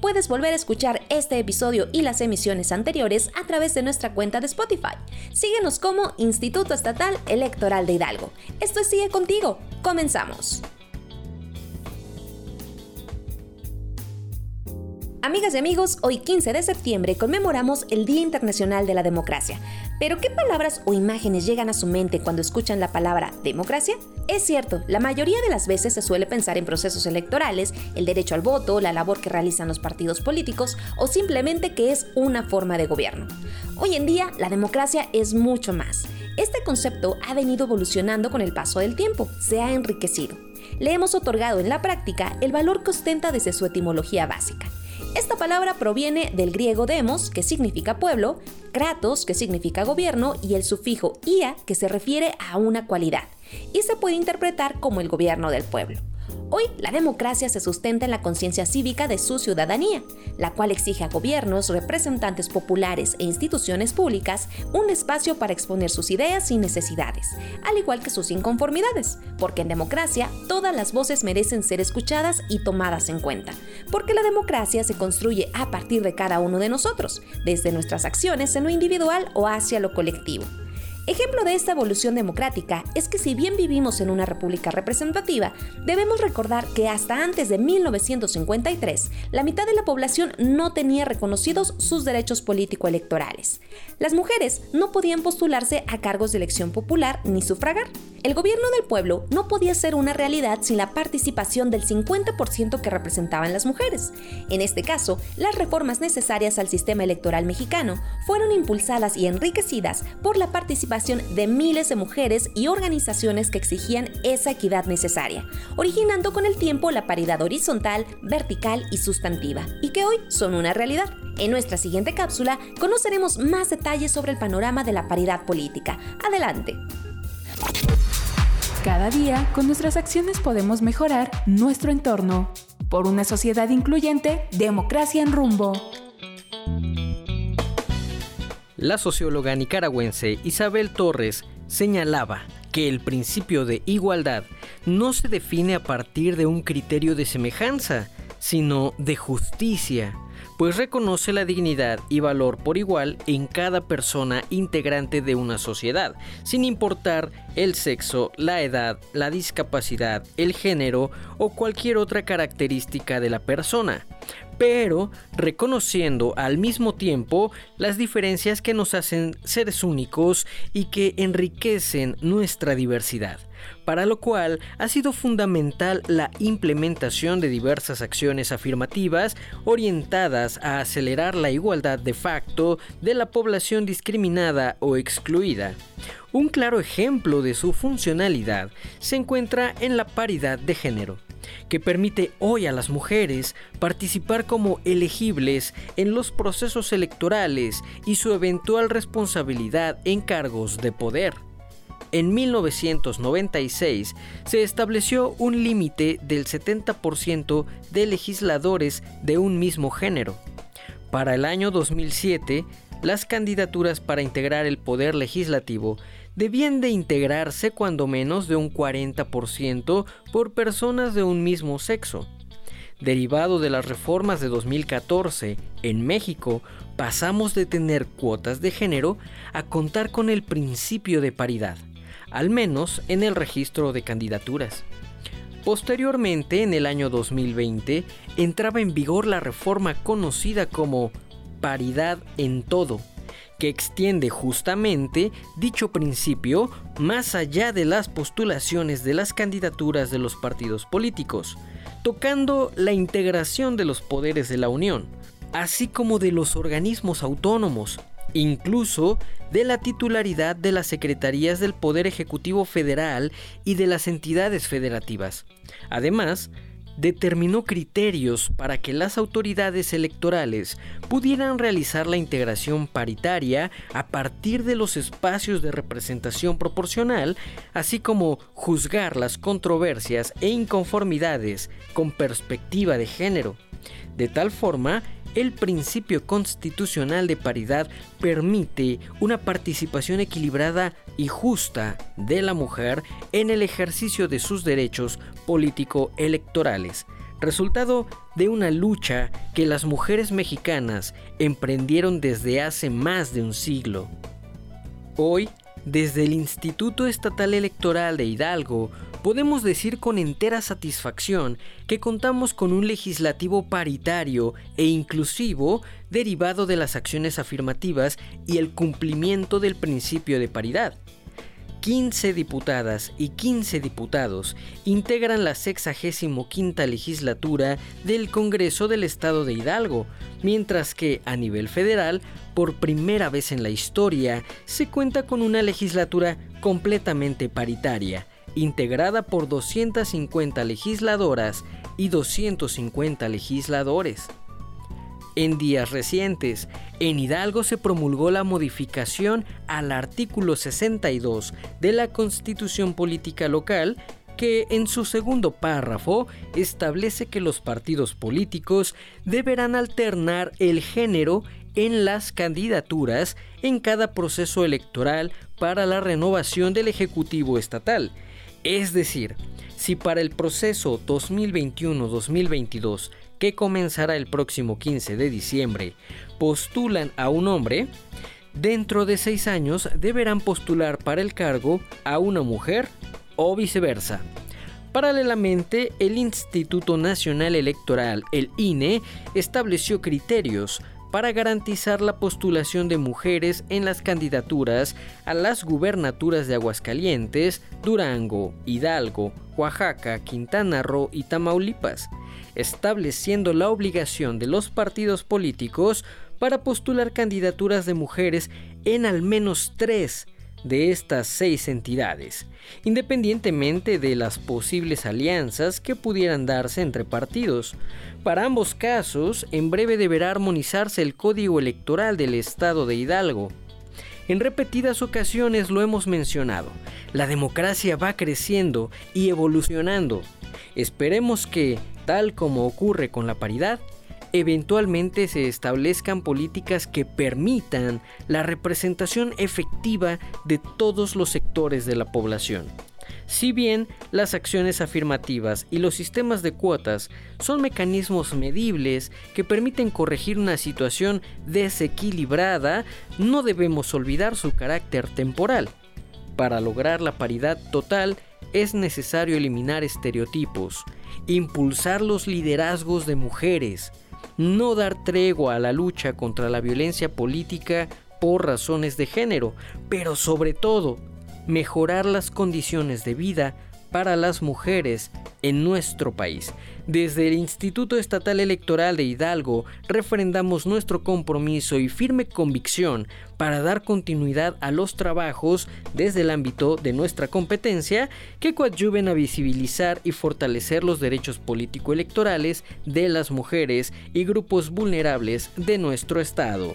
puedes volver a escuchar este episodio y las emisiones anteriores a través de nuestra cuenta de Spotify. Síguenos como Instituto Estatal Electoral de Hidalgo. Esto es Sigue Contigo. Comenzamos. Amigas y amigos, hoy 15 de septiembre conmemoramos el Día Internacional de la Democracia. Pero ¿qué palabras o imágenes llegan a su mente cuando escuchan la palabra democracia? Es cierto, la mayoría de las veces se suele pensar en procesos electorales, el derecho al voto, la labor que realizan los partidos políticos o simplemente que es una forma de gobierno. Hoy en día, la democracia es mucho más. Este concepto ha venido evolucionando con el paso del tiempo, se ha enriquecido. Le hemos otorgado en la práctica el valor que ostenta desde su etimología básica. Esta palabra proviene del griego demos, que significa pueblo, kratos, que significa gobierno, y el sufijo ia, que se refiere a una cualidad, y se puede interpretar como el gobierno del pueblo. Hoy la democracia se sustenta en la conciencia cívica de su ciudadanía, la cual exige a gobiernos, representantes populares e instituciones públicas un espacio para exponer sus ideas y necesidades, al igual que sus inconformidades, porque en democracia todas las voces merecen ser escuchadas y tomadas en cuenta, porque la democracia se construye a partir de cada uno de nosotros, desde nuestras acciones en lo individual o hacia lo colectivo. Ejemplo de esta evolución democrática es que si bien vivimos en una república representativa, debemos recordar que hasta antes de 1953, la mitad de la población no tenía reconocidos sus derechos político-electorales. Las mujeres no podían postularse a cargos de elección popular ni sufragar. El gobierno del pueblo no podía ser una realidad sin la participación del 50% que representaban las mujeres. En este caso, las reformas necesarias al sistema electoral mexicano fueron impulsadas y enriquecidas por la participación de miles de mujeres y organizaciones que exigían esa equidad necesaria, originando con el tiempo la paridad horizontal, vertical y sustantiva, y que hoy son una realidad. En nuestra siguiente cápsula conoceremos más detalles sobre el panorama de la paridad política. Adelante. Cada día, con nuestras acciones podemos mejorar nuestro entorno. Por una sociedad incluyente, democracia en rumbo. La socióloga nicaragüense Isabel Torres señalaba que el principio de igualdad no se define a partir de un criterio de semejanza, sino de justicia pues reconoce la dignidad y valor por igual en cada persona integrante de una sociedad, sin importar el sexo, la edad, la discapacidad, el género o cualquier otra característica de la persona pero reconociendo al mismo tiempo las diferencias que nos hacen seres únicos y que enriquecen nuestra diversidad para lo cual ha sido fundamental la implementación de diversas acciones afirmativas orientadas a acelerar la igualdad de facto de la población discriminada o excluida. Un claro ejemplo de su funcionalidad se encuentra en la paridad de género que permite hoy a las mujeres participar como elegibles en los procesos electorales y su eventual responsabilidad en cargos de poder en 1996 se estableció un límite del 70% de legisladores de un mismo género. Para el año 2007, las candidaturas para integrar el poder legislativo debían de integrarse cuando menos de un 40% por personas de un mismo sexo. Derivado de las reformas de 2014, en México pasamos de tener cuotas de género a contar con el principio de paridad al menos en el registro de candidaturas. Posteriormente, en el año 2020, entraba en vigor la reforma conocida como paridad en todo, que extiende justamente dicho principio más allá de las postulaciones de las candidaturas de los partidos políticos, tocando la integración de los poderes de la Unión, así como de los organismos autónomos, incluso de la titularidad de las secretarías del Poder Ejecutivo Federal y de las entidades federativas. Además, determinó criterios para que las autoridades electorales pudieran realizar la integración paritaria a partir de los espacios de representación proporcional, así como juzgar las controversias e inconformidades con perspectiva de género. De tal forma el principio constitucional de paridad permite una participación equilibrada y justa de la mujer en el ejercicio de sus derechos político-electorales, resultado de una lucha que las mujeres mexicanas emprendieron desde hace más de un siglo. Hoy, desde el Instituto Estatal Electoral de Hidalgo, podemos decir con entera satisfacción que contamos con un legislativo paritario e inclusivo derivado de las acciones afirmativas y el cumplimiento del principio de paridad. 15 diputadas y 15 diputados integran la 65 legislatura del Congreso del Estado de Hidalgo, mientras que a nivel federal, por primera vez en la historia, se cuenta con una legislatura completamente paritaria, integrada por 250 legisladoras y 250 legisladores. En días recientes, en Hidalgo se promulgó la modificación al artículo 62 de la Constitución Política Local que en su segundo párrafo establece que los partidos políticos deberán alternar el género en las candidaturas en cada proceso electoral para la renovación del Ejecutivo Estatal es decir, si para el proceso 2021-2022, que comenzará el próximo 15 de diciembre, postulan a un hombre, dentro de seis años deberán postular para el cargo a una mujer o viceversa. Paralelamente, el Instituto Nacional Electoral, el INE, estableció criterios para garantizar la postulación de mujeres en las candidaturas a las gubernaturas de Aguascalientes, Durango, Hidalgo, Oaxaca, Quintana Roo y Tamaulipas, estableciendo la obligación de los partidos políticos para postular candidaturas de mujeres en al menos tres de estas seis entidades, independientemente de las posibles alianzas que pudieran darse entre partidos. Para ambos casos, en breve deberá armonizarse el código electoral del estado de Hidalgo. En repetidas ocasiones lo hemos mencionado, la democracia va creciendo y evolucionando. Esperemos que, tal como ocurre con la paridad, eventualmente se establezcan políticas que permitan la representación efectiva de todos los sectores de la población. Si bien las acciones afirmativas y los sistemas de cuotas son mecanismos medibles que permiten corregir una situación desequilibrada, no debemos olvidar su carácter temporal. Para lograr la paridad total es necesario eliminar estereotipos, impulsar los liderazgos de mujeres, no dar tregua a la lucha contra la violencia política por razones de género, pero sobre todo mejorar las condiciones de vida para las mujeres en nuestro país. Desde el Instituto Estatal Electoral de Hidalgo refrendamos nuestro compromiso y firme convicción para dar continuidad a los trabajos desde el ámbito de nuestra competencia que coadyuven a visibilizar y fortalecer los derechos político-electorales de las mujeres y grupos vulnerables de nuestro Estado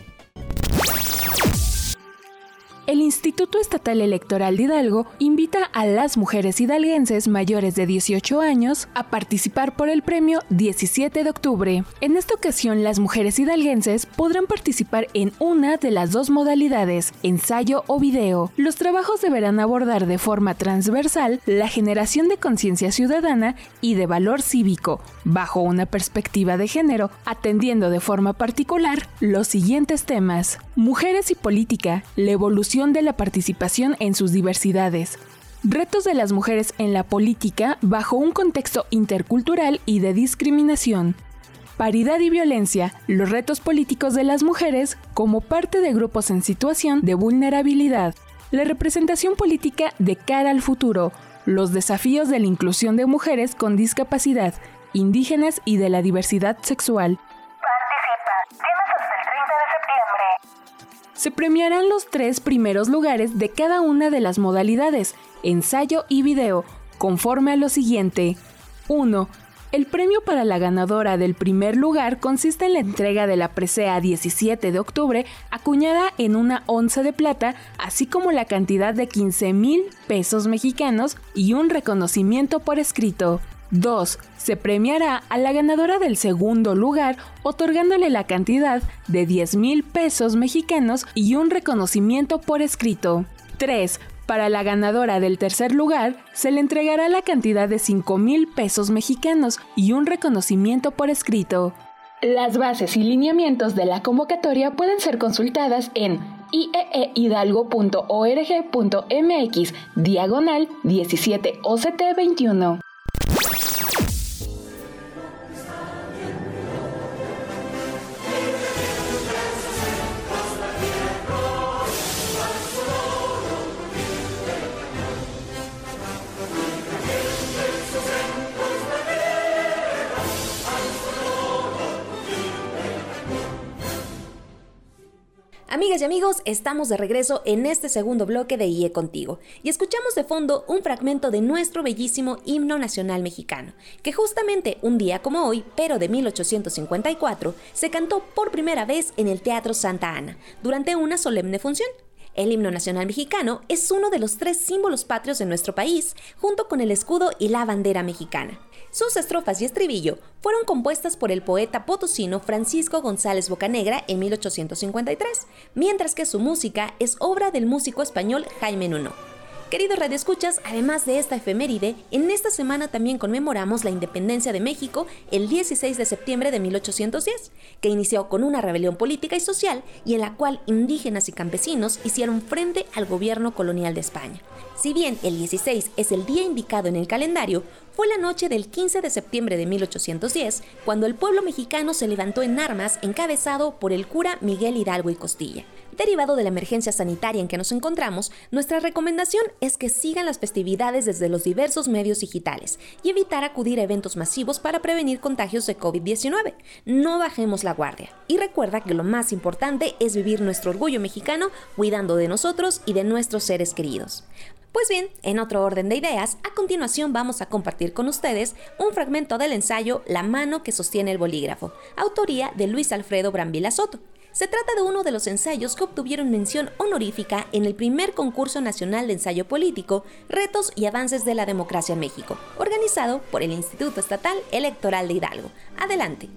el Instituto Estatal Electoral de Hidalgo invita a las mujeres hidalguenses mayores de 18 años a participar por el premio 17 de octubre. En esta ocasión, las mujeres hidalguenses podrán participar en una de las dos modalidades, ensayo o video. Los trabajos deberán abordar de forma transversal la generación de conciencia ciudadana y de valor cívico, bajo una perspectiva de género, atendiendo de forma particular los siguientes temas. Mujeres y política, la evolución de la participación en sus diversidades, Retos de las mujeres en la política bajo un contexto intercultural y de discriminación. Paridad y violencia, los retos políticos de las mujeres como parte de grupos en situación de vulnerabilidad. La representación política de cara al futuro, los desafíos de la inclusión de mujeres con discapacidad, indígenas y de la diversidad sexual. Participa. Se premiarán los tres primeros lugares de cada una de las modalidades, ensayo y video, conforme a lo siguiente. 1. El premio para la ganadora del primer lugar consiste en la entrega de la presea 17 de octubre acuñada en una once de plata, así como la cantidad de 15 mil pesos mexicanos y un reconocimiento por escrito. 2. Se premiará a la ganadora del segundo lugar otorgándole la cantidad de 10 mil pesos mexicanos y un reconocimiento por escrito. 3. Para la ganadora del tercer lugar, se le entregará la cantidad de 5 mil pesos mexicanos y un reconocimiento por escrito. Las bases y lineamientos de la convocatoria pueden ser consultadas en ieehidalgo.org.mx diagonal 17 OCT 21. Amigas y amigos, estamos de regreso en este segundo bloque de IE Contigo y escuchamos de fondo un fragmento de nuestro bellísimo himno nacional mexicano, que justamente un día como hoy, pero de 1854, se cantó por primera vez en el Teatro Santa Ana, durante una solemne función. El himno nacional mexicano es uno de los tres símbolos patrios de nuestro país, junto con el escudo y la bandera mexicana. Sus estrofas y estribillo fueron compuestas por el poeta potosino Francisco González Bocanegra en 1853, mientras que su música es obra del músico español Jaime Nuno. Queridos radioescuchas, además de esta efeméride, en esta semana también conmemoramos la independencia de México el 16 de septiembre de 1810, que inició con una rebelión política y social y en la cual indígenas y campesinos hicieron frente al gobierno colonial de España. Si bien el 16 es el día indicado en el calendario, fue la noche del 15 de septiembre de 1810 cuando el pueblo mexicano se levantó en armas encabezado por el cura Miguel Hidalgo y Costilla. Derivado de la emergencia sanitaria en que nos encontramos, nuestra recomendación es que sigan las festividades desde los diversos medios digitales y evitar acudir a eventos masivos para prevenir contagios de COVID-19. No bajemos la guardia. Y recuerda que lo más importante es vivir nuestro orgullo mexicano cuidando de nosotros y de nuestros seres queridos. Pues bien, en otro orden de ideas, a continuación vamos a compartir con ustedes un fragmento del ensayo La mano que sostiene el bolígrafo, autoría de Luis Alfredo Brambila Soto. Se trata de uno de los ensayos que obtuvieron mención honorífica en el primer concurso nacional de ensayo político, Retos y Avances de la Democracia en México, organizado por el Instituto Estatal Electoral de Hidalgo. Adelante.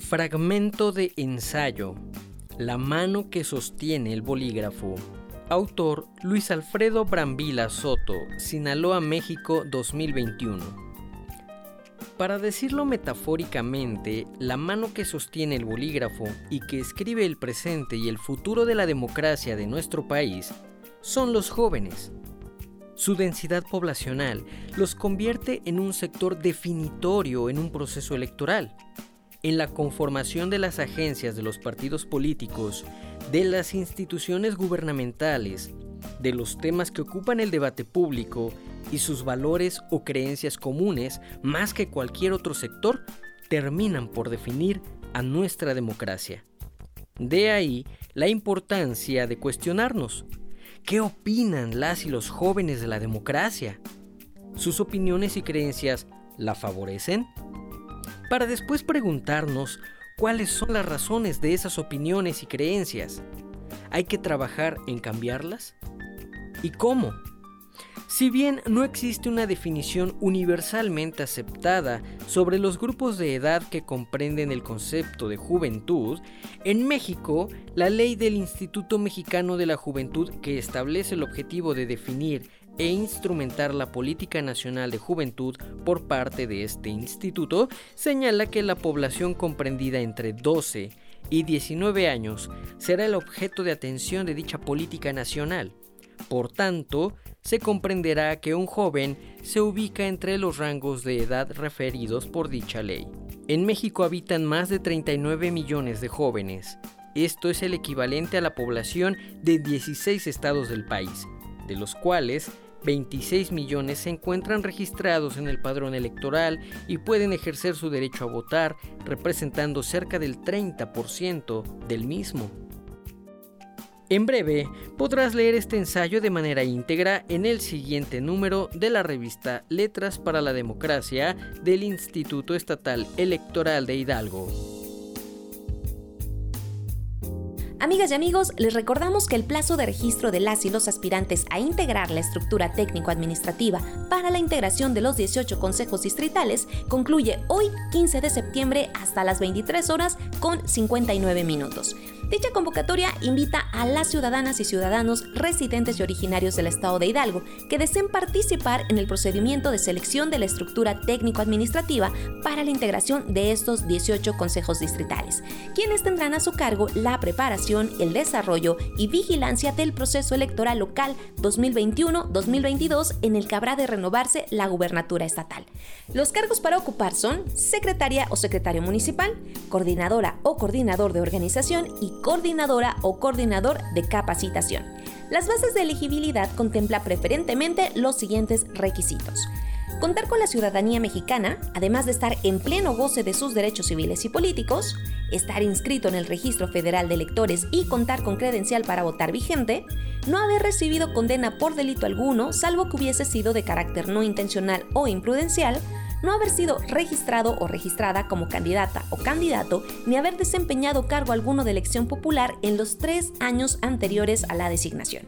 Fragmento de ensayo la mano que sostiene el bolígrafo. Autor Luis Alfredo Brambila Soto, Sinaloa, México 2021. Para decirlo metafóricamente, la mano que sostiene el bolígrafo y que escribe el presente y el futuro de la democracia de nuestro país son los jóvenes. Su densidad poblacional los convierte en un sector definitorio en un proceso electoral en la conformación de las agencias de los partidos políticos, de las instituciones gubernamentales, de los temas que ocupan el debate público y sus valores o creencias comunes, más que cualquier otro sector, terminan por definir a nuestra democracia. De ahí la importancia de cuestionarnos. ¿Qué opinan las y los jóvenes de la democracia? ¿Sus opiniones y creencias la favorecen? para después preguntarnos cuáles son las razones de esas opiniones y creencias. ¿Hay que trabajar en cambiarlas? ¿Y cómo? Si bien no existe una definición universalmente aceptada sobre los grupos de edad que comprenden el concepto de juventud, en México, la ley del Instituto Mexicano de la Juventud que establece el objetivo de definir e instrumentar la política nacional de juventud por parte de este instituto, señala que la población comprendida entre 12 y 19 años será el objeto de atención de dicha política nacional. Por tanto, se comprenderá que un joven se ubica entre los rangos de edad referidos por dicha ley. En México habitan más de 39 millones de jóvenes. Esto es el equivalente a la población de 16 estados del país, de los cuales 26 millones se encuentran registrados en el padrón electoral y pueden ejercer su derecho a votar, representando cerca del 30% del mismo. En breve podrás leer este ensayo de manera íntegra en el siguiente número de la revista Letras para la Democracia del Instituto Estatal Electoral de Hidalgo. Amigas y amigos, les recordamos que el plazo de registro de las y los aspirantes a integrar la estructura técnico-administrativa para la integración de los 18 consejos distritales concluye hoy 15 de septiembre hasta las 23 horas con 59 minutos. Dicha convocatoria invita a las ciudadanas y ciudadanos residentes y originarios del estado de Hidalgo que deseen participar en el procedimiento de selección de la estructura técnico-administrativa para la integración de estos 18 consejos distritales, quienes tendrán a su cargo la preparación, el desarrollo y vigilancia del proceso electoral local 2021-2022 en el que habrá de renovarse la gubernatura estatal. Los cargos para ocupar son secretaria o secretario municipal, coordinadora o coordinador de organización y coordinadora o coordinador de capacitación. Las bases de elegibilidad contempla preferentemente los siguientes requisitos. Contar con la ciudadanía mexicana, además de estar en pleno goce de sus derechos civiles y políticos, estar inscrito en el Registro Federal de Electores y contar con credencial para votar vigente, no haber recibido condena por delito alguno, salvo que hubiese sido de carácter no intencional o imprudencial, no haber sido registrado o registrada como candidata o candidato, ni haber desempeñado cargo alguno de elección popular en los tres años anteriores a la designación.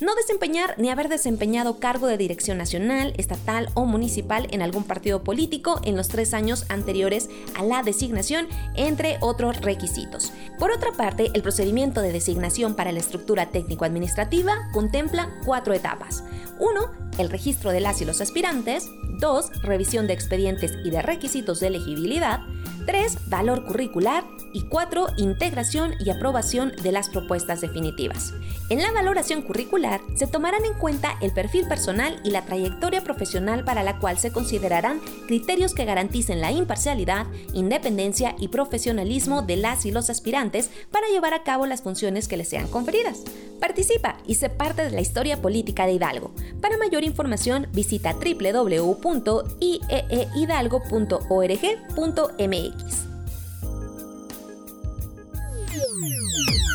No desempeñar ni haber desempeñado cargo de dirección nacional, estatal o municipal en algún partido político en los tres años anteriores a la designación, entre otros requisitos. Por otra parte, el procedimiento de designación para la estructura técnico-administrativa contempla cuatro etapas. 1. El registro de las y los aspirantes. 2. Revisión de expedientes y de requisitos de elegibilidad. 3. Valor curricular. Y 4. Integración y aprobación de las propuestas definitivas. En la valoración curricular se tomarán en cuenta el perfil personal y la trayectoria profesional para la cual se considerarán criterios que garanticen la imparcialidad, independencia y profesionalismo de las y los aspirantes para llevar a cabo las funciones que les sean conferidas. Participa y sé parte de la historia política de Hidalgo. Para mayor información visita www.ieehidalgo.org.mx.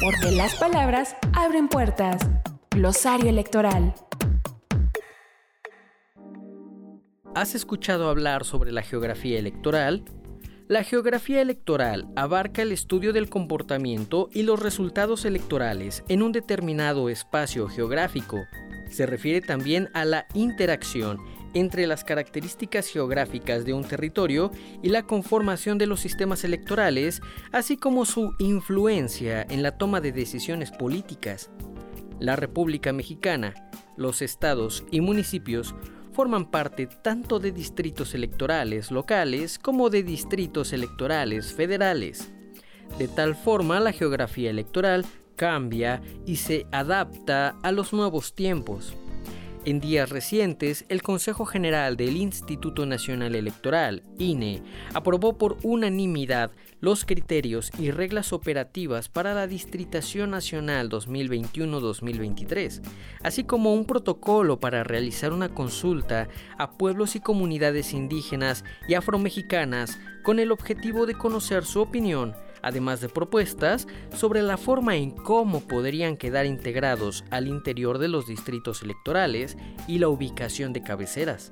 Porque las palabras abren puertas. Glosario electoral. ¿Has escuchado hablar sobre la geografía electoral? La geografía electoral abarca el estudio del comportamiento y los resultados electorales en un determinado espacio geográfico. Se refiere también a la interacción entre las características geográficas de un territorio y la conformación de los sistemas electorales, así como su influencia en la toma de decisiones políticas. La República Mexicana, los estados y municipios forman parte tanto de distritos electorales locales como de distritos electorales federales. De tal forma, la geografía electoral cambia y se adapta a los nuevos tiempos. En días recientes, el Consejo General del Instituto Nacional Electoral, INE, aprobó por unanimidad los criterios y reglas operativas para la Distritación Nacional 2021-2023, así como un protocolo para realizar una consulta a pueblos y comunidades indígenas y afromexicanas con el objetivo de conocer su opinión además de propuestas sobre la forma en cómo podrían quedar integrados al interior de los distritos electorales y la ubicación de cabeceras.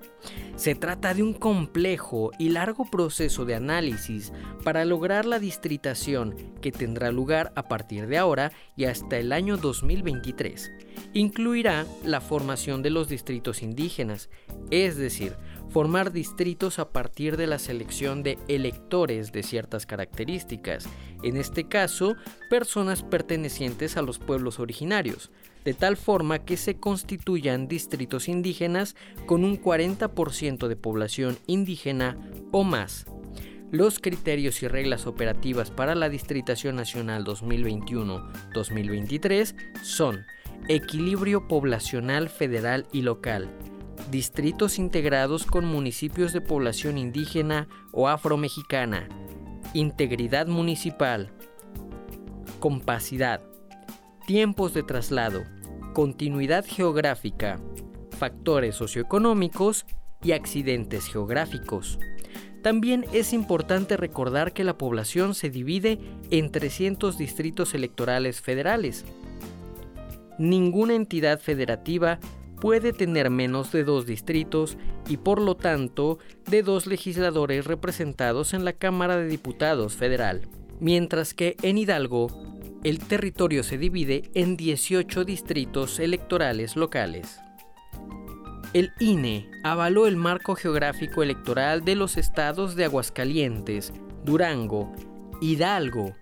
Se trata de un complejo y largo proceso de análisis para lograr la distritación que tendrá lugar a partir de ahora y hasta el año 2023. Incluirá la formación de los distritos indígenas, es decir, formar distritos a partir de la selección de electores de ciertas características, en este caso, personas pertenecientes a los pueblos originarios, de tal forma que se constituyan distritos indígenas con un 40% de población indígena o más. los criterios y reglas operativas para la Distritación Nacional 2021-2023 son equilibrio poblacional federal y local, distritos integrados con municipios de población indígena o afromexicana, integridad municipal, compacidad, tiempos de traslado, continuidad geográfica, factores socioeconómicos y accidentes geográficos. También es importante recordar que la población se divide en 300 distritos electorales federales. Ninguna entidad federativa puede tener menos de dos distritos y por lo tanto de dos legisladores representados en la Cámara de Diputados federal, mientras que en Hidalgo el territorio se divide en 18 distritos electorales locales. El INE avaló el marco geográfico electoral de los estados de Aguascalientes, Durango, Hidalgo,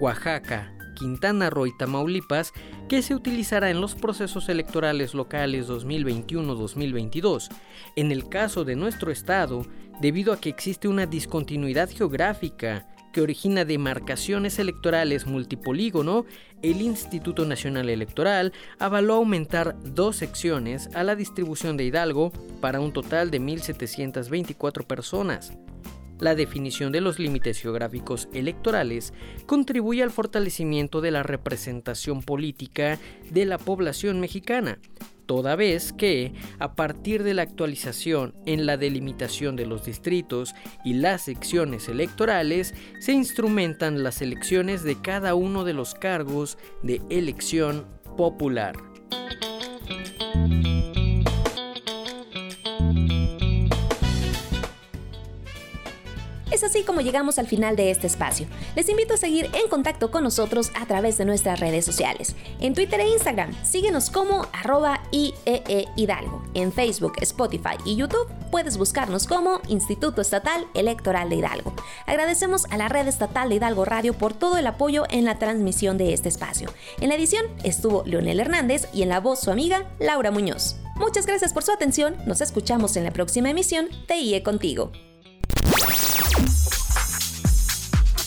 Oaxaca, Quintana Roo y Tamaulipas que se utilizará en los procesos electorales locales 2021-2022. En el caso de nuestro estado, debido a que existe una discontinuidad geográfica que origina demarcaciones electorales multipolígono, el Instituto Nacional Electoral avaló aumentar dos secciones a la distribución de Hidalgo para un total de 1.724 personas. La definición de los límites geográficos electorales contribuye al fortalecimiento de la representación política de la población mexicana, toda vez que, a partir de la actualización en la delimitación de los distritos y las secciones electorales, se instrumentan las elecciones de cada uno de los cargos de elección popular. Es así como llegamos al final de este espacio. Les invito a seguir en contacto con nosotros a través de nuestras redes sociales. En Twitter e Instagram, síguenos como arroba IEE Hidalgo. En Facebook, Spotify y YouTube puedes buscarnos como Instituto Estatal Electoral de Hidalgo. Agradecemos a la red estatal de Hidalgo Radio por todo el apoyo en la transmisión de este espacio. En la edición estuvo Leonel Hernández y en la voz su amiga Laura Muñoz. Muchas gracias por su atención, nos escuchamos en la próxima emisión de IE Contigo.